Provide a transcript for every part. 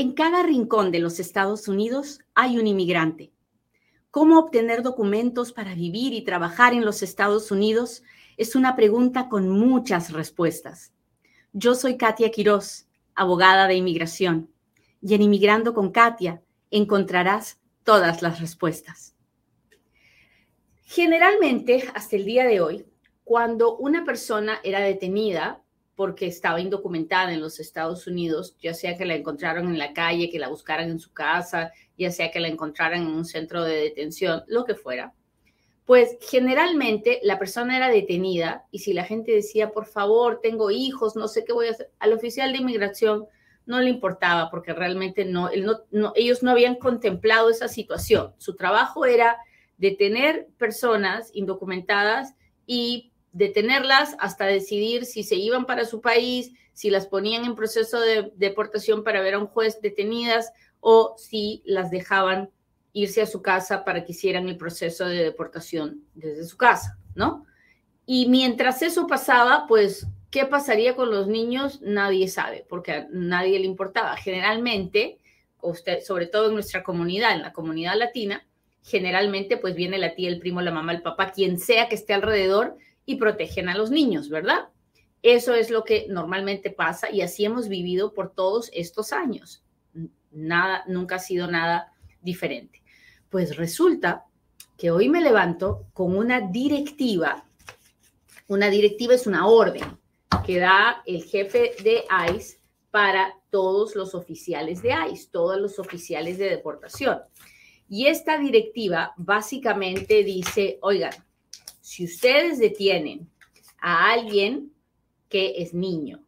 En cada rincón de los Estados Unidos hay un inmigrante. ¿Cómo obtener documentos para vivir y trabajar en los Estados Unidos? Es una pregunta con muchas respuestas. Yo soy Katia Quiroz, abogada de inmigración, y en Inmigrando con Katia encontrarás todas las respuestas. Generalmente, hasta el día de hoy, cuando una persona era detenida porque estaba indocumentada en los Estados Unidos, ya sea que la encontraron en la calle, que la buscaran en su casa, ya sea que la encontraran en un centro de detención, lo que fuera, pues generalmente la persona era detenida y si la gente decía, por favor, tengo hijos, no sé qué voy a hacer, al oficial de inmigración no le importaba porque realmente no, ellos no habían contemplado esa situación. Su trabajo era detener personas indocumentadas y detenerlas hasta decidir si se iban para su país, si las ponían en proceso de deportación para ver a un juez detenidas o si las dejaban irse a su casa para que hicieran el proceso de deportación desde su casa, ¿no? Y mientras eso pasaba, pues, ¿qué pasaría con los niños? Nadie sabe, porque a nadie le importaba. Generalmente, usted, sobre todo en nuestra comunidad, en la comunidad latina, generalmente pues viene la tía, el primo, la mamá, el papá, quien sea que esté alrededor y protegen a los niños, ¿verdad? Eso es lo que normalmente pasa y así hemos vivido por todos estos años. Nada, nunca ha sido nada diferente. Pues resulta que hoy me levanto con una directiva. Una directiva es una orden que da el jefe de ICE para todos los oficiales de ICE, todos los oficiales de deportación. Y esta directiva básicamente dice, oigan, si ustedes detienen a alguien que es niño,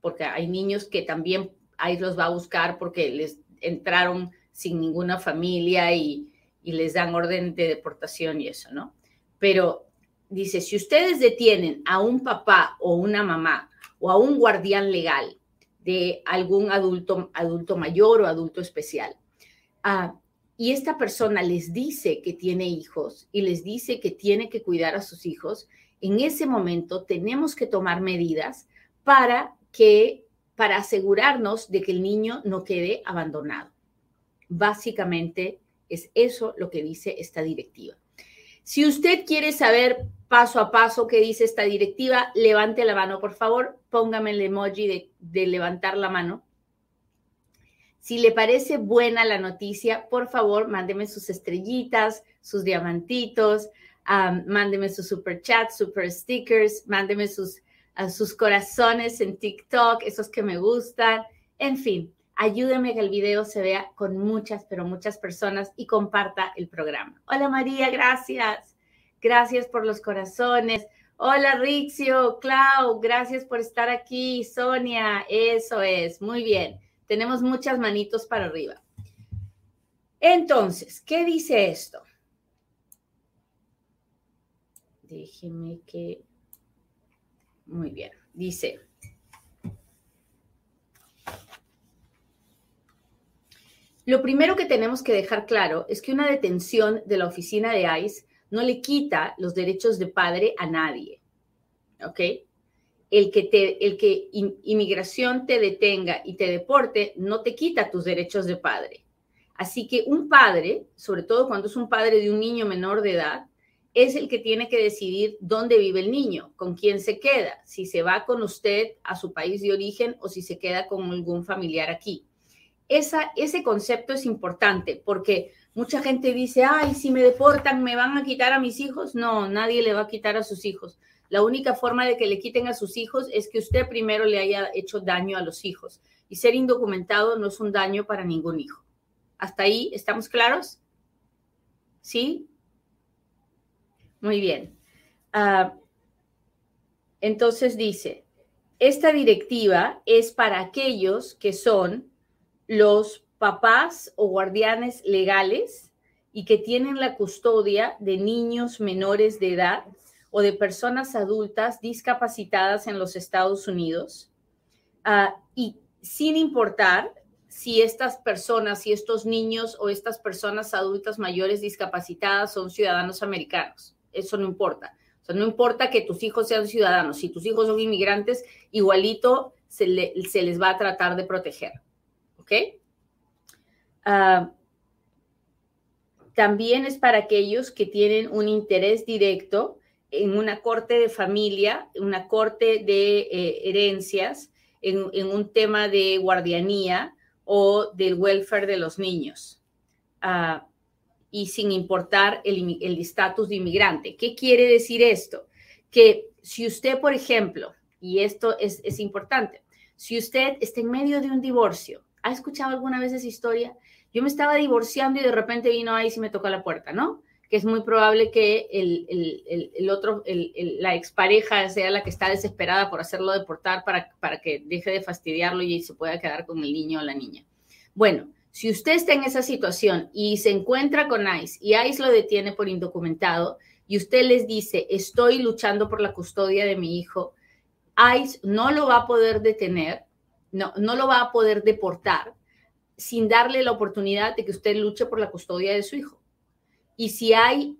porque hay niños que también ahí los va a buscar porque les entraron sin ninguna familia y, les dan orden de deportación y eso, ¿no? Pero dice, si ustedes detienen a un papá o una mamá o a un guardián legal de algún adulto, adulto mayor o adulto especial, ah, y esta persona les dice que tiene hijos y les dice que tiene que cuidar a sus hijos, en ese momento tenemos que tomar medidas para que para asegurarnos de que el niño no quede abandonado. Básicamente es eso lo que dice esta directiva. Si usted quiere saber paso a paso qué dice esta directiva, levante la mano, por favor, póngame el emoji de, de levantar la mano si le parece buena la noticia, por favor, mándeme sus estrellitas, sus diamantitos, mándeme sus super chats, super stickers, mándeme sus, sus corazones en TikTok, esos que me gustan. En fin, ayúdeme a que el video se vea con muchas, pero muchas personas y comparta el programa. Hola María, gracias. Gracias por los corazones. Hola Rixio, Clau, gracias por estar aquí. Sonia, eso es, muy bien. Tenemos muchas manitos para arriba. Entonces, ¿qué dice esto? Déjeme que... Muy bien. Dice... Lo primero que tenemos que dejar claro es que una detención de la oficina de ICE no le quita los derechos de padre a nadie. ¿Ok? El que, te, el que inmigración te detenga y te deporte no te quita tus derechos de padre. Así que un padre, sobre todo cuando es un padre de un niño menor de edad, es el que tiene que decidir dónde vive el niño, con quién se queda, si se va con usted a su país de origen o si se queda con algún familiar aquí. Esa, ese concepto es importante porque mucha gente dice, ay, si me deportan, me van a quitar a mis hijos. No, nadie le va a quitar a sus hijos. La única forma de que le quiten a sus hijos es que usted primero le haya hecho daño a los hijos. Y ser indocumentado no es un daño para ningún hijo. ¿Hasta ahí estamos claros? ¿Sí? Muy bien. Ah, entonces dice, esta directiva es para aquellos que son los papás o guardianes legales y que tienen la custodia de niños menores de edad o de personas adultas discapacitadas en los Estados Unidos ah, y sin importar si estas personas, si estos niños o estas personas adultas mayores discapacitadas son ciudadanos americanos. Eso no importa. O sea, no importa que tus hijos sean ciudadanos. Si tus hijos son inmigrantes, igualito se, les va a tratar de proteger. ¿Ok? Ah, también es para aquellos que tienen un interés directo en una corte de familia, una corte de eh, herencias, en, un tema de guardianía o del welfare de los niños. Ah, y sin importar el estatus de inmigrante. ¿Qué quiere decir esto? Que si usted, por ejemplo, y esto es, es importante, si usted está en medio de un divorcio, ¿ha escuchado alguna vez esa historia? Yo me estaba divorciando y de repente vino ahí y me tocó la puerta, ¿no? Que es muy probable que el, el, el, otro, la expareja sea la que está desesperada por hacerlo deportar para, para que deje de fastidiarlo y se pueda quedar con el niño o la niña. Bueno, si usted está en esa situación y se encuentra con ICE y ICE lo detiene por indocumentado y usted les dice, estoy luchando por la custodia de mi hijo, ICE no lo va a poder detener, no, no lo va a poder deportar sin darle la oportunidad de que usted luche por la custodia de su hijo. Y si hay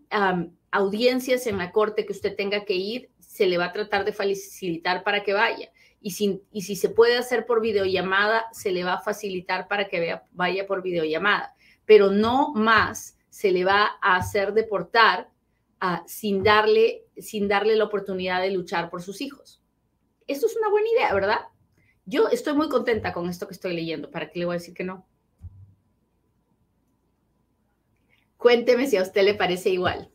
audiencias en la corte que usted tenga que ir, se le va a tratar de facilitar para que vaya y si, se puede hacer por videollamada, se le va a facilitar para que vaya por videollamada, pero no más se le va a hacer deportar ah, sin, darle, sin darle la oportunidad de luchar por sus hijos. Esto es una buena idea, ¿verdad? Yo estoy muy contenta con esto que estoy leyendo. ¿Para qué le voy a decir que no? Cuénteme si a usted le parece igual.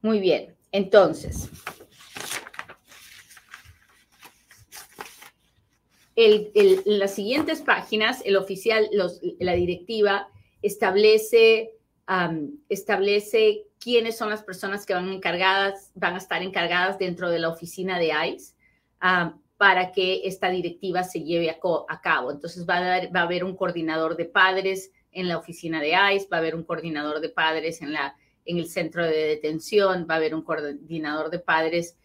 Muy bien, entonces, en las siguientes páginas, el oficial, la directiva establece, establece quiénes son las personas que van encargadas, van a estar encargadas dentro de la oficina de ICE para que esta directiva se lleve a, cabo. Entonces va a, va a haber un coordinador de padres en la oficina de ICE, va a haber un coordinador de padres en la en el centro de detención, va a haber un coordinador de padres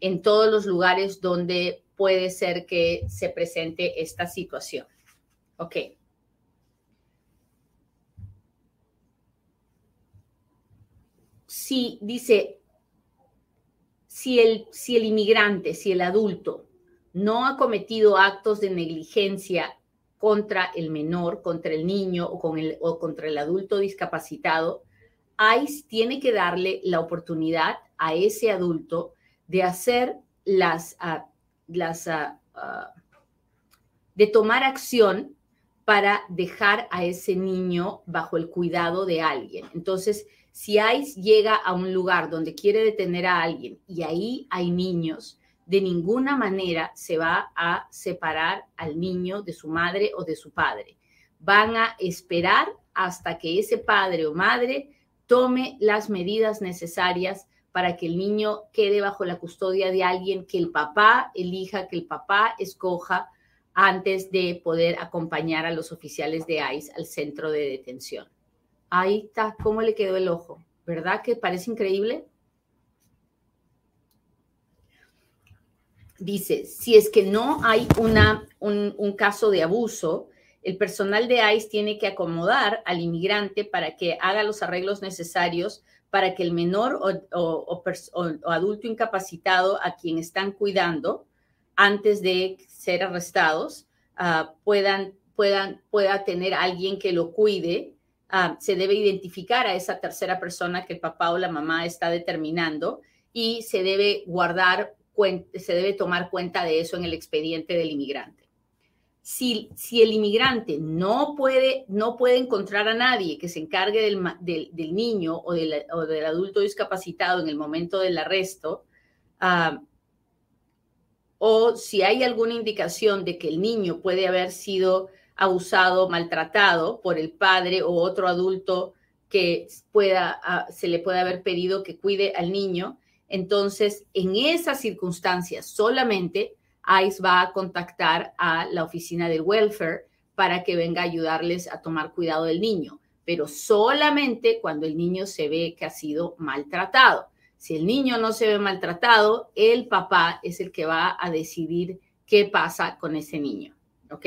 en todos los lugares donde puede ser que se presente esta situación. Ok. Si dice, si el, si el inmigrante, si el adulto no ha cometido actos de negligencia contra el menor, contra el niño o, con el, o contra el adulto discapacitado, ICE tiene que darle la oportunidad a ese adulto de hacer las, ah, las ah, de tomar acción para dejar a ese niño bajo el cuidado de alguien. Entonces, si ICE llega a un lugar donde quiere detener a alguien y ahí hay niños, de ninguna manera se va a separar al niño de su madre o de su padre. Van a esperar hasta que ese padre o madre tome las medidas necesarias para que el niño quede bajo la custodia de alguien que el papá elija, que el papá escoja antes de poder acompañar a los oficiales de ICE al centro de detención. Ahí está, ¿cómo le quedó el ojo? ¿Verdad que parece increíble? Dice, si es que no hay una, un, caso de abuso, el personal de ICE tiene que acomodar al inmigrante para que haga los arreglos necesarios para que el menor o, adulto incapacitado a quien están cuidando antes de ser arrestados ah, puedan, puedan, pueda tener alguien que lo cuide. Ah, se debe identificar a esa tercera persona que el papá o la mamá está determinando y se debe guardar, se debe tomar cuenta de eso en el expediente del inmigrante si, el inmigrante no puede, no puede encontrar a nadie que se encargue del, niño o del, adulto discapacitado en el momento del arresto, ah, o si hay alguna indicación de que el niño puede haber sido abusado, maltratado por el padre o otro adulto que pueda, ah, se le puede haber pedido que cuide al niño, entonces en esas circunstancias solamente ICE va a contactar a la oficina del welfare para que venga a ayudarles a tomar cuidado del niño, pero solamente cuando el niño se ve que ha sido maltratado. Si el niño no se ve maltratado, el papá es el que va a decidir qué pasa con ese niño. ¿Ok?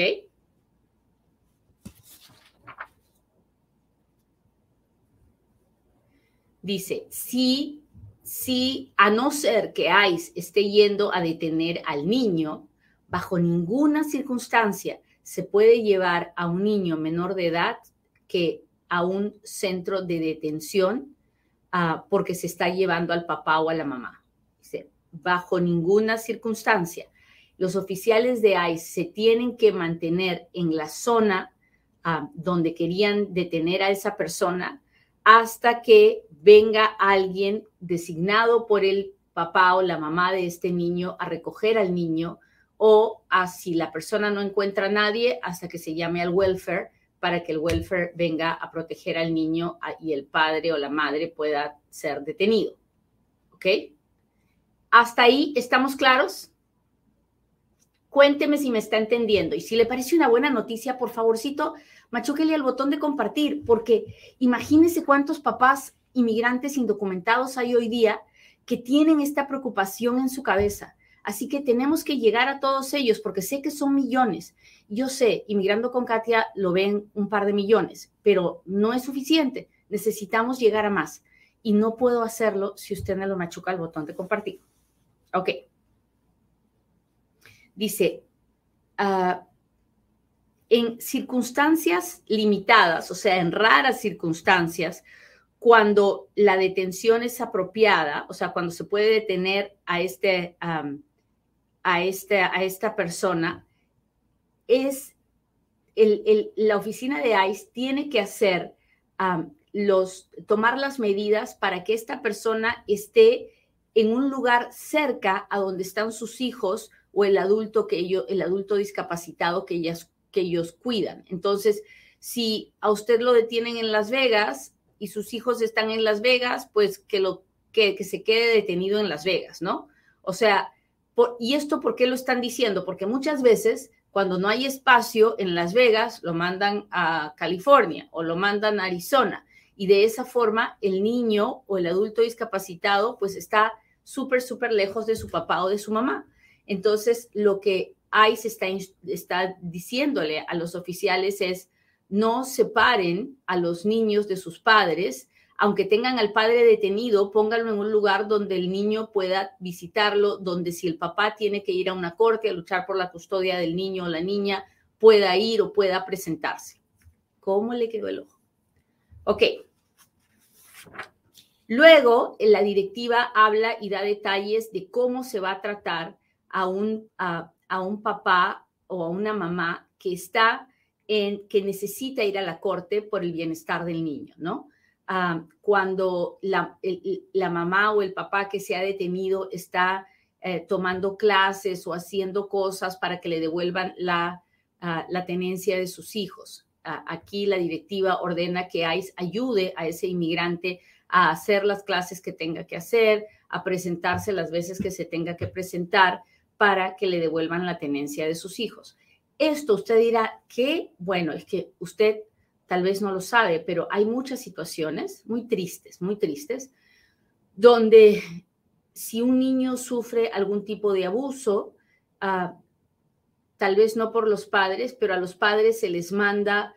dice, si, si a no ser que ICE esté yendo a detener al niño, bajo ninguna circunstancia se puede llevar a un niño menor de edad que a un centro de detención uh, porque se está llevando al papá o a la mamá. Dice, bajo ninguna circunstancia. Los oficiales de ICE se tienen que mantener en la zona uh, donde querían detener a esa persona hasta que venga alguien designado por el papá o la mamá de este niño a recoger al niño o a si la persona no encuentra a nadie hasta que se llame al welfare para que el welfare venga a proteger al niño y el padre o la madre pueda ser detenido. ¿Ok? ¿Hasta ahí estamos claros? Cuénteme si me está entendiendo y si le parece una buena noticia, por favorcito, machúquele al botón de compartir, porque imagínese cuántos papás inmigrantes indocumentados hay hoy día que tienen esta preocupación en su cabeza. Así que tenemos que llegar a todos ellos porque sé que son millones. Yo sé, inmigrando con Katia lo ven un par de millones, pero no es suficiente. Necesitamos llegar a más. Y no puedo hacerlo si usted no lo machuca al botón de compartir. Ok. Dice, uh, en circunstancias limitadas, o sea, en raras circunstancias, cuando la detención es apropiada, o sea, cuando se puede detener a, este, a, este, a esta persona, es el, el, la oficina de ICE tiene que hacer los, tomar las medidas para que esta persona esté en un lugar cerca a donde están sus hijos o el adulto que ellos, el adulto discapacitado que ellas, que ellos cuidan. Entonces, si a usted lo detienen en Las Vegas y sus hijos están en Las Vegas, pues que lo que, que se quede detenido en Las Vegas, ¿no? O sea, y esto por qué lo están diciendo? Porque muchas veces cuando no hay espacio en Las Vegas, lo mandan a California o lo mandan a Arizona. Y de esa forma, el niño o el adulto discapacitado, pues está súper, súper lejos de su papá o de su mamá. Entonces, lo que ICE está, está diciéndole a los oficiales es, no separen a los niños de sus padres, aunque tengan al padre detenido, pónganlo en un lugar donde el niño pueda visitarlo, donde si el papá tiene que ir a una corte a luchar por la custodia del niño o la niña, pueda ir o pueda presentarse. ¿Cómo le quedó el ojo? Ok. Luego, la directiva habla y da detalles de cómo se va a tratar a un, a, un papá o a una mamá que está en, que necesita ir a la corte por el bienestar del niño, ¿no? Ah, cuando la, la, mamá o el papá que se ha detenido está eh, tomando clases o haciendo cosas para que le devuelvan la, uh, la tenencia de sus hijos. Uh, aquí la directiva ordena que ICE ayude a ese inmigrante a hacer las clases que tenga que hacer, a presentarse las veces que se tenga que presentar para que le devuelvan la tenencia de sus hijos. Esto usted dirá que, bueno, es que usted tal vez no lo sabe, pero hay muchas situaciones muy tristes, muy tristes, donde si un niño sufre algún tipo de abuso, uh, tal vez no por los padres, pero a los padres se les manda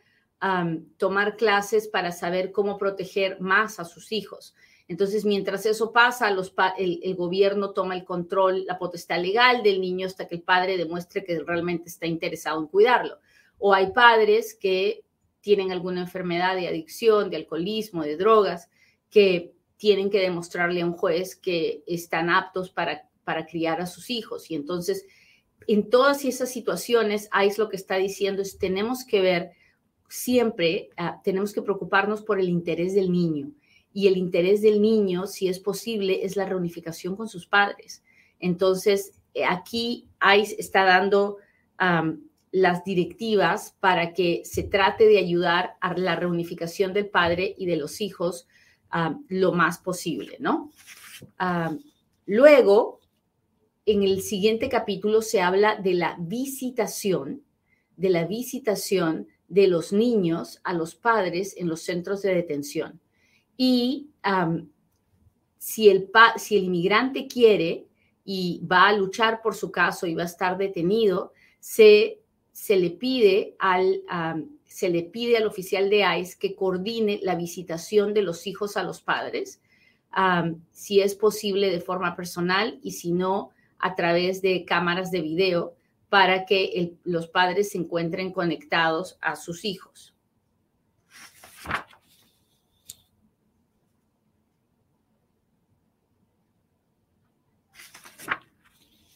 tomar clases para saber cómo proteger más a sus hijos. Entonces, mientras eso pasa, el, el, gobierno toma el control, la potestad legal del niño hasta que el padre demuestre que realmente está interesado en cuidarlo. O hay padres que tienen alguna enfermedad de adicción, de alcoholismo, de drogas, que tienen que demostrarle a un juez que están aptos para, para criar a sus hijos. Y entonces, en todas esas situaciones, ICE lo que está diciendo es, tenemos que ver siempre, uh, tenemos que preocuparnos por el interés del niño y el interés del niño, si es posible, es la reunificación con sus padres. Entonces, eh, aquí ICE está dando las directivas para que se trate de ayudar a la reunificación del padre y de los hijos um, lo más posible, ¿no? Um, luego, en el siguiente capítulo se habla de la visitación, de la visitación de los niños a los padres en los centros de detención. Y si, el si el inmigrante quiere y va a luchar por su caso y va a estar detenido, se, se, le, pide al, se le pide al oficial de ICE que coordine la visitación de los hijos a los padres si es posible de forma personal y si no, a través de cámaras de video para que los padres se encuentren conectados a sus hijos.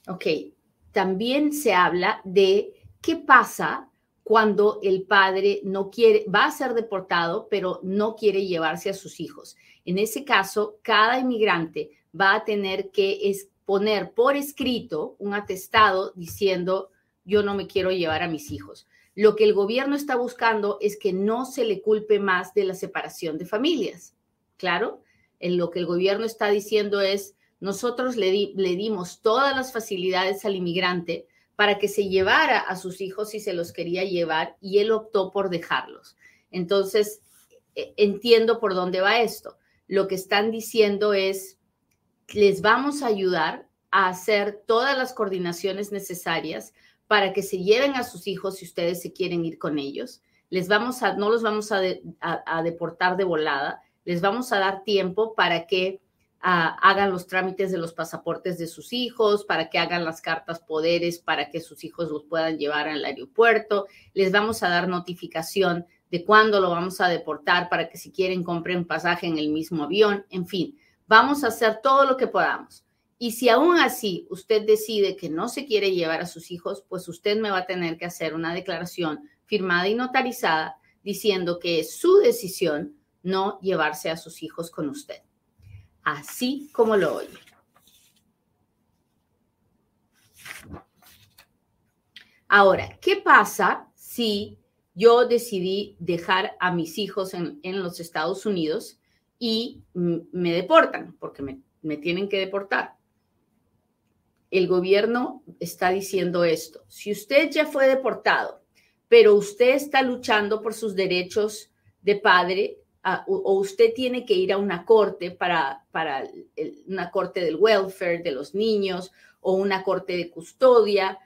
Ok, también se habla de qué pasa cuando el padre no quiere, va a ser deportado, pero no quiere llevarse a sus hijos. En ese caso, cada inmigrante va a tener que poner por escrito un atestado diciendo, yo no me quiero llevar a mis hijos. Lo que el gobierno está buscando es que no se le culpe más de la separación de familias. Claro, en lo que el gobierno está diciendo es, nosotros le, le dimos todas las facilidades al inmigrante, para que se llevara a sus hijos si se los quería llevar y él optó por dejarlos. Entonces, e, entiendo por dónde va esto. Lo que están diciendo es, les vamos a ayudar a hacer todas las coordinaciones necesarias para que se lleven a sus hijos si ustedes se quieren ir con ellos. Les vamos a, no los vamos a, a deportar de volada, les vamos a dar tiempo para que hagan los trámites de los pasaportes de sus hijos, para que hagan las cartas poderes, para que sus hijos los puedan llevar al aeropuerto. Les vamos a dar notificación de cuándo lo vamos a deportar para que si quieren compren pasaje en el mismo avión. En fin, vamos a hacer todo lo que podamos. Y si aún así usted decide que no se quiere llevar a sus hijos, pues usted me va a tener que hacer una declaración firmada y notarizada diciendo que es su decisión no llevarse a sus hijos con usted así como lo oye. Ahora, ¿qué pasa si yo decidí dejar a mis hijos en, los Estados Unidos y me deportan? Porque me, me tienen que deportar. El gobierno está diciendo esto. Si usted ya fue deportado, pero usted está luchando por sus derechos de padre, o usted tiene que ir a una corte para, para una corte del welfare de los niños o una corte de custodia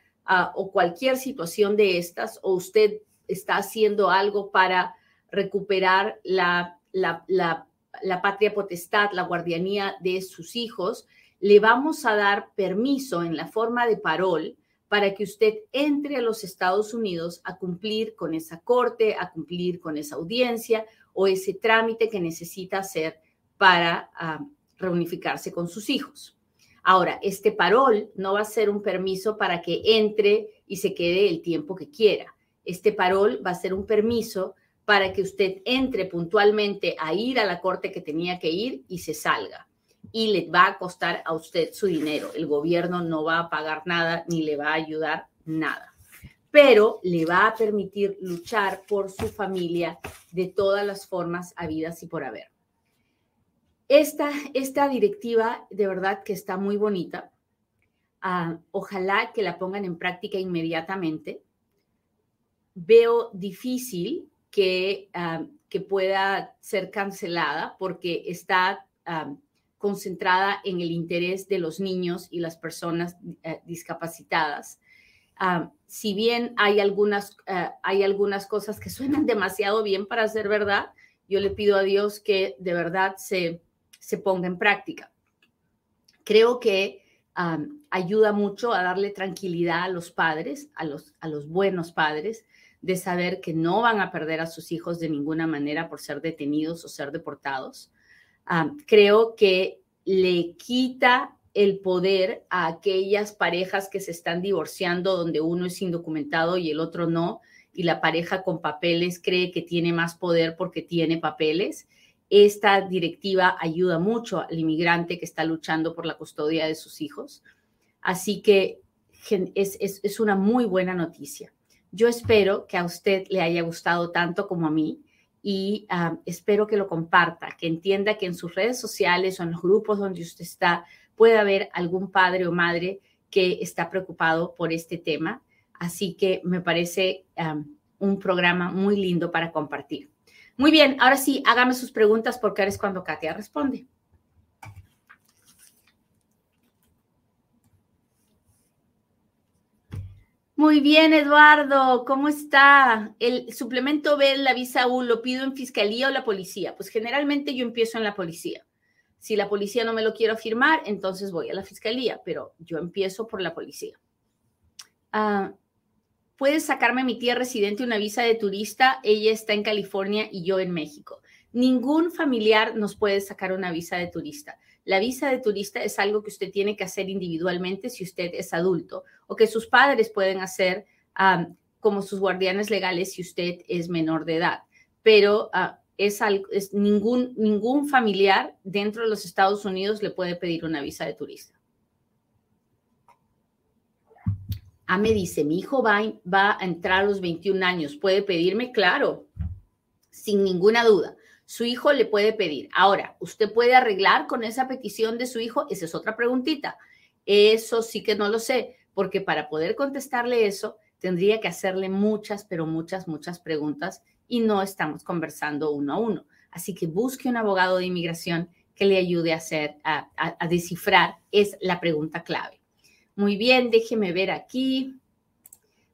o cualquier situación de estas, o usted está haciendo algo para recuperar la, la, la patria potestad, la guardianía de sus hijos, le vamos a dar permiso en la forma de parol para que usted entre a los Estados Unidos a cumplir con esa corte, a cumplir con esa audiencia o ese trámite que necesita hacer para ah, reunificarse con sus hijos. Ahora, este parol no va a ser un permiso para que entre y se quede el tiempo que quiera. Este parol va a ser un permiso para que usted entre puntualmente a ir a la corte que tenía que ir y se salga. Y le va a costar a usted su dinero. El gobierno no va a pagar nada ni le va a ayudar nada pero le va a permitir luchar por su familia de todas las formas habidas y por haber. Esta, esta directiva de verdad que está muy bonita. Ah, ojalá que la pongan en práctica inmediatamente. Veo difícil que, ah, que pueda ser cancelada porque está ah, concentrada en el interés de los niños y las personas eh, discapacitadas Ah, si bien hay algunas, ah, hay algunas cosas que suenan demasiado bien para ser verdad, yo le pido a Dios que de verdad se, se ponga en práctica. Creo que ah, ayuda mucho a darle tranquilidad a los padres, a los, a los buenos padres, de saber que no van a perder a sus hijos de ninguna manera por ser detenidos o ser deportados. creo que le quita el poder a aquellas parejas que se están divorciando donde uno es indocumentado y el otro no, y la pareja con papeles cree que tiene más poder porque tiene papeles. Esta directiva ayuda mucho al inmigrante que está luchando por la custodia de sus hijos. Así que es, una muy buena noticia. Yo espero que a usted le haya gustado tanto como a mí y ah, espero que lo comparta, que entienda que en sus redes sociales o en los grupos donde usted está, puede haber algún padre o madre que está preocupado por este tema. Así que me parece un programa muy lindo para compartir. Muy bien, ahora sí, hágame sus preguntas porque ahora es cuando Katia responde. Muy bien, Eduardo, ¿cómo está? El suplemento B, la visa U, ¿lo pido en fiscalía o la policía? Pues generalmente yo empiezo en la policía. Si la policía no me lo quiere firmar, entonces voy a la fiscalía, pero yo empiezo por la policía. Ah, ¿Puedes sacarme mi tía residente una visa de turista? Ella está en California y yo en México. Ningún familiar nos puede sacar una visa de turista. La visa de turista es algo que usted tiene que hacer individualmente si usted es adulto o que sus padres pueden hacer como sus guardianes legales si usted es menor de edad. Pero ah, es, es ningún, ningún familiar dentro de los Estados Unidos le puede pedir una visa de turista. Ah, me dice, mi hijo va, va a entrar a los 21 años, ¿puede pedirme? Claro, sin ninguna duda. Su hijo le puede pedir. Ahora, ¿usted puede arreglar con esa petición de su hijo? Esa es otra preguntita. Eso sí que no lo sé, porque para poder contestarle eso, tendría que hacerle muchas, pero muchas, muchas preguntas y no estamos conversando uno a uno. Así que busque un abogado de inmigración que le ayude a hacer, a, descifrar, es la pregunta clave. Muy bien, déjeme ver aquí.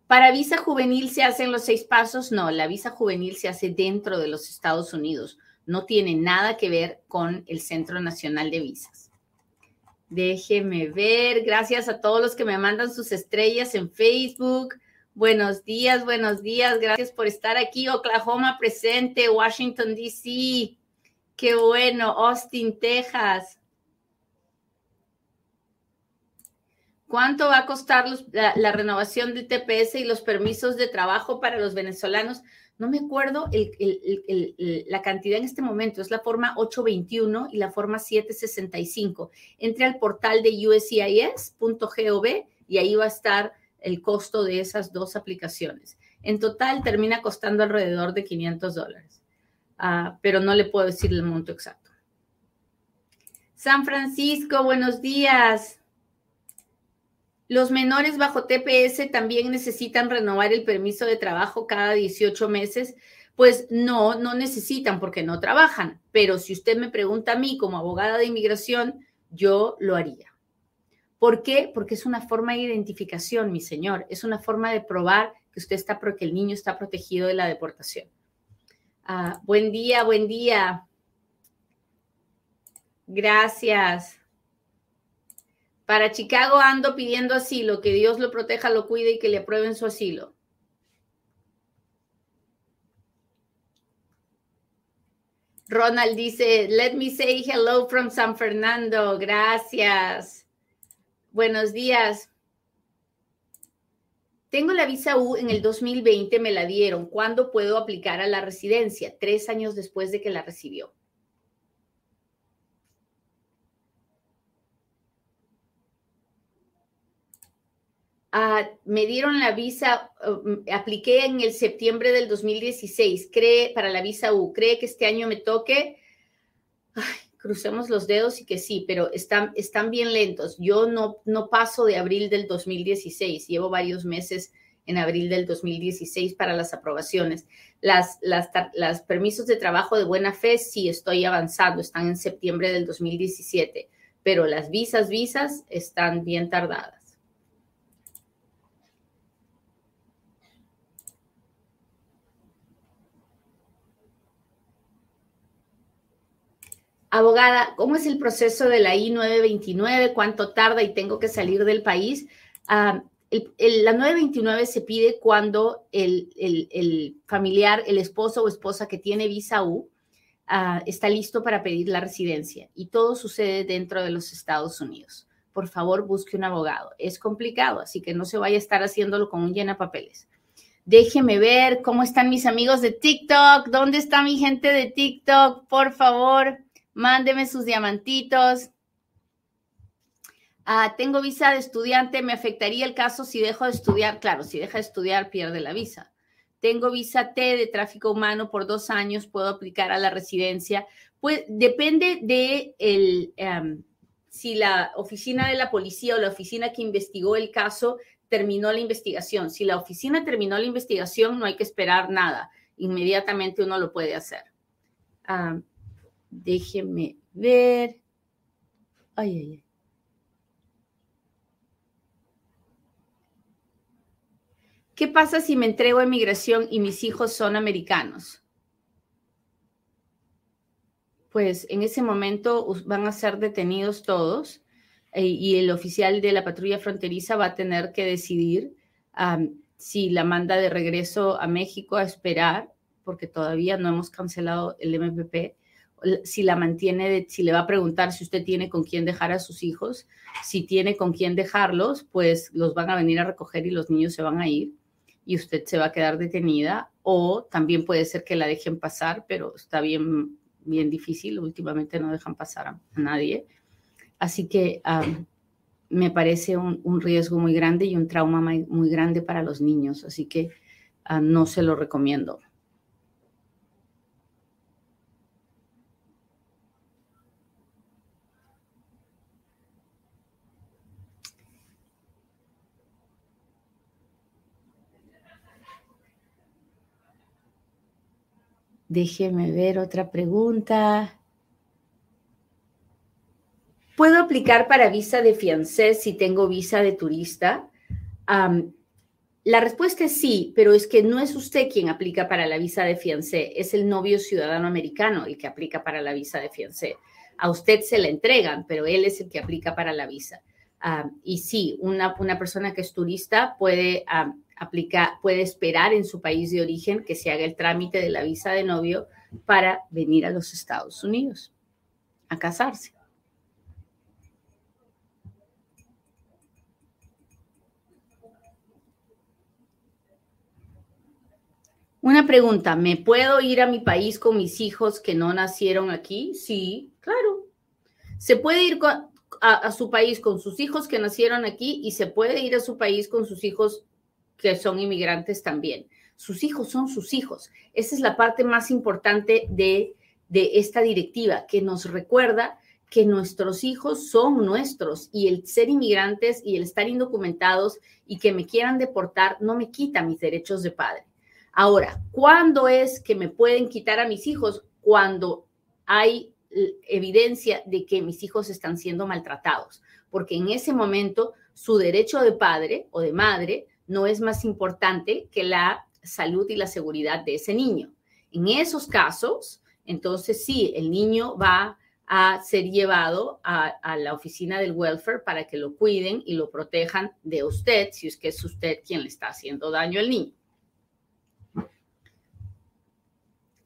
¿Para visa juvenil se hacen los seis pasos? No, la visa juvenil se hace dentro de los Estados Unidos. No tiene nada que ver con el Centro Nacional de Visas. Déjeme ver. Gracias a todos los que me mandan sus estrellas en Facebook. Buenos días, buenos días. Gracias por estar aquí. Oklahoma presente, Washington, D.C. Qué bueno. Austin, Texas. ¿Cuánto va a costar la, renovación del TPS y los permisos de trabajo para los venezolanos? No me acuerdo la cantidad en este momento. Es la forma 821 y la forma 765. Entre al portal de uscis.gov y ahí va a estar el costo de esas dos aplicaciones. En total termina costando alrededor de 500 dólares, ah, pero no le puedo decir el monto exacto. San Francisco, buenos días. Los menores bajo TPS también necesitan renovar el permiso de trabajo cada 18 meses. Pues no, no necesitan porque no trabajan. Pero si usted me pregunta a mí como abogada de inmigración, yo lo haría. ¿Por qué? Porque es una forma de identificación, mi señor. Es una forma de probar que usted está, que el niño está protegido de la deportación. Ah, buen día, buen día. Gracias. Para Chicago ando pidiendo asilo, que Dios lo proteja, lo cuide y que le aprueben su asilo. Ronald dice, let me say hello from San Fernando. Gracias. Buenos días. Tengo la visa U en el 2020, me la dieron. ¿Cuándo puedo aplicar a la residencia? Tres años después de que la recibió. Ah, me dieron la visa, um, apliqué en el septiembre del 2016, cree para la visa U, cree que este año me toque. Ay, crucemos los dedos y que sí, pero están, están bien lentos. Yo no, no paso de abril del 2016, llevo varios meses en abril del 2016 para las aprobaciones. Las, las, las permisos de trabajo de buena fe sí estoy avanzando, están en septiembre del 2017, pero las visas, visas están bien tardadas. Abogada, ¿cómo es el proceso de la I-929? ¿Cuánto tarda y tengo que salir del país? Ah, la 929 se pide cuando el, familiar, el esposo o esposa que tiene visa U ah, está listo para pedir la residencia y todo sucede dentro de los Estados Unidos. Por favor, busque un abogado. Es complicado, así que no se vaya a estar haciéndolo con un llena papeles. Déjeme ver cómo están mis amigos de TikTok. ¿Dónde está mi gente de TikTok? Por favor. Mándeme sus diamantitos. Ah, tengo visa de estudiante, me afectaría el caso si dejo de estudiar. Claro, si deja de estudiar, pierde la visa. Tengo visa T de tráfico humano por dos años, puedo aplicar a la residencia. Pues depende de el, em, si la oficina de la policía o la oficina que investigó el caso terminó la investigación. Si la oficina terminó la investigación, no hay que esperar nada. Inmediatamente uno lo puede hacer. Ah, Déjeme ver. Ay, ay, ay. ¿Qué pasa si me entrego a inmigración y mis hijos son americanos? pues en ese momento van a ser detenidos todos eh, y el oficial de la patrulla fronteriza va a tener que decidir si la manda de regreso a México a esperar, porque todavía no hemos cancelado el MPP, si la mantiene, si le va a preguntar si usted tiene con quién dejar a sus hijos, si tiene con quién dejarlos, pues los van a venir a recoger y los niños se van a ir y usted se va a quedar detenida o también puede ser que la dejen pasar, pero está bien, bien difícil, últimamente no dejan pasar a, nadie. Así que me parece un, riesgo muy grande y un trauma muy, grande para los niños, así que ah, no se lo recomiendo. Déjeme ver otra pregunta. ¿Puedo aplicar para visa de fiancé si tengo visa de turista? la respuesta es sí, pero es que no es usted quien aplica para la visa de fiancé, es el novio ciudadano americano el que aplica para la visa de fiancé. A usted se la entregan, pero él es el que aplica para la visa. y sí, una, una, persona que es turista puede aplica, puede esperar en su país de origen que se haga el trámite de la visa de novio para venir a los Estados Unidos a casarse. Una pregunta, ¿me puedo ir a mi país con mis hijos que no nacieron aquí? Sí, claro. Se puede ir a, a, su país con sus hijos que nacieron aquí y se puede ir a su país con sus hijos que son inmigrantes también. Sus hijos son sus hijos. Esa es la parte más importante de, de esta directiva, que nos recuerda que nuestros hijos son nuestros y el ser inmigrantes y el estar indocumentados y que me quieran deportar no me quita mis derechos de padre. Ahora, ¿cuándo es que me pueden quitar a mis hijos? Cuando hay evidencia de que mis hijos están siendo maltratados, porque en ese momento su derecho de padre o de madre no es más importante que la salud y la seguridad de ese niño. En esos casos, entonces sí, el niño va a ser llevado a, la oficina del welfare para que lo cuiden y lo protejan de usted, si es que es usted quien le está haciendo daño al niño.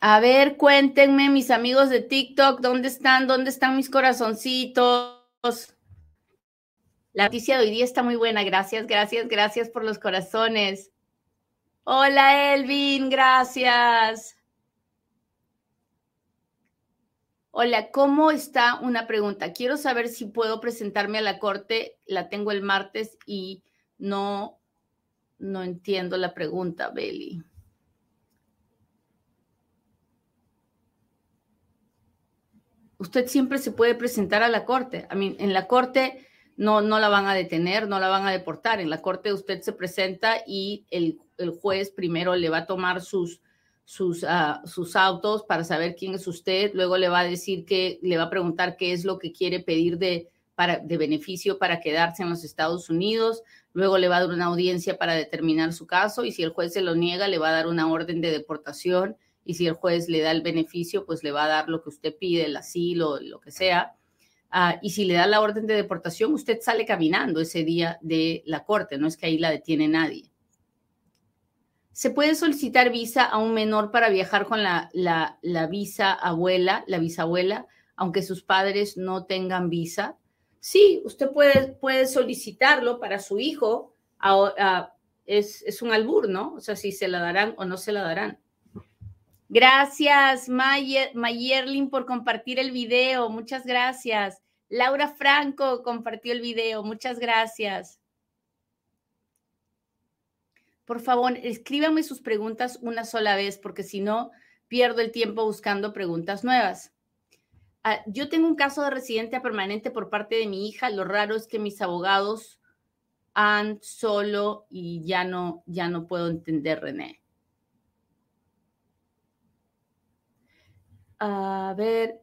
A ver, cuéntenme, mis amigos de TikTok, ¿dónde están? ¿Dónde están mis corazoncitos? La noticia de hoy día está muy buena. Gracias, gracias, gracias por los corazones. Hola, Elvin, gracias. Hola, ¿cómo está? Una pregunta. Quiero saber si puedo presentarme a la corte. La tengo el martes y no, no entiendo la pregunta, Beli. Usted siempre se puede presentar a la corte. A mí, en la corte no, no la van a detener, no la van a deportar. En la corte usted se presenta y el, juez primero le va a tomar sus, sus, ah, sus autos para saber quién es usted, luego le va a decir que, le va a preguntar qué es lo que quiere pedir de, para, de beneficio para quedarse en los Estados Unidos, luego le va a dar una audiencia para determinar su caso y si el juez se lo niega, le va a dar una orden de deportación. Y si el juez le da el beneficio, pues le va a dar lo que usted pide, el asilo, lo que sea Ah, y si le da la orden de deportación, usted sale caminando ese día de la corte, no es que ahí la detiene nadie. ¿Se puede solicitar visa a un menor para viajar con la, la, visa abuela, la aunque sus padres no tengan visa? Sí, usted puede, puede solicitarlo para su hijo. es, es, un albur, ¿no? O sea, si se la darán o no se la darán. Gracias, Mayerlin, por compartir el video. Muchas gracias. Laura Franco compartió el video. Muchas gracias. Por favor, escríbame sus preguntas una sola vez, porque si no, pierdo el tiempo buscando preguntas nuevas. Ah, yo tengo un caso de residente permanente por parte de mi hija. Lo raro es que mis abogados han solo y ya no, ya no puedo entender, René. A ver.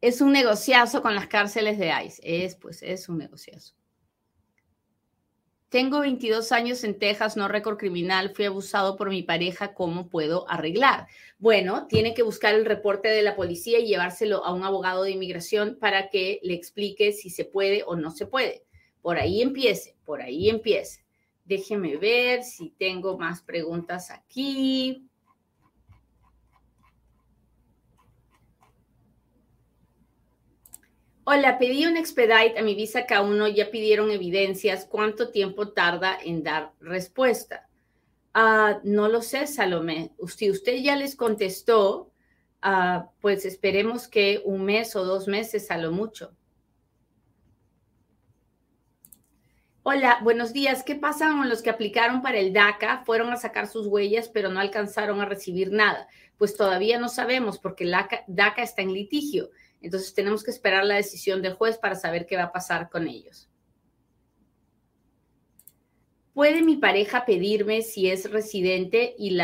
Es un negociazo con las cárceles de ICE. Es, pues, es un negociazo. tengo 22 años en Texas, no récord criminal, fui abusado por mi pareja, ¿cómo puedo arreglar? Bueno, tiene que buscar el reporte de la policía y llevárselo a un abogado de inmigración para que le explique si se puede o no se puede. Por ahí empiece, por ahí empiece. Déjeme ver si tengo más preguntas aquí. Hola, pedí un expedite a mi visa K1, ya pidieron evidencias. ¿Cuánto tiempo tarda en dar respuesta? Ah, no lo sé, Salomé. Si usted ya les contestó, ah, pues esperemos que un mes o dos meses a lo mucho. Hola, buenos días. ¿Qué pasa con los que aplicaron para el DACA? Fueron a sacar sus huellas, pero no alcanzaron a recibir nada. Pues todavía no sabemos porque el DACA está en litigio. Entonces tenemos que esperar la decisión del juez para saber qué va a pasar con ellos. ¿Puede mi pareja pedirme si es residente y,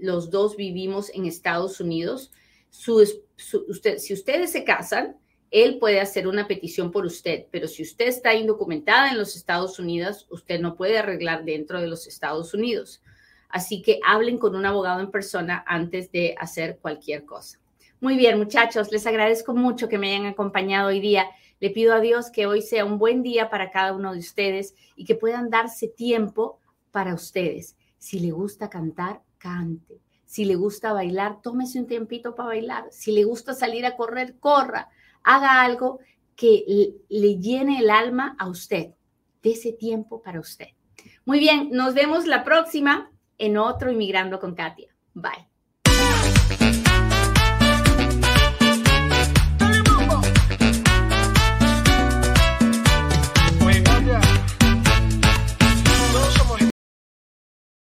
los dos vivimos en Estados Unidos? si ustedes se casan, él puede hacer una petición por usted, pero si usted está indocumentada en los Estados Unidos, usted no puede arreglar dentro de los Estados Unidos. Así que hablen con un abogado en persona antes de hacer cualquier cosa. Muy bien, muchachos, les agradezco mucho que me hayan acompañado hoy día. Le pido a Dios que hoy sea un buen día para cada uno de ustedes y que puedan darse tiempo para ustedes. Si le gusta cantar, cante. Si le gusta bailar, tómese un tiempito para bailar. Si le gusta salir a correr, corra. Haga algo que le llene el alma a usted. De ese tiempo para usted. Muy bien, nos vemos la próxima en otro Inmigrando con Katia. Bye.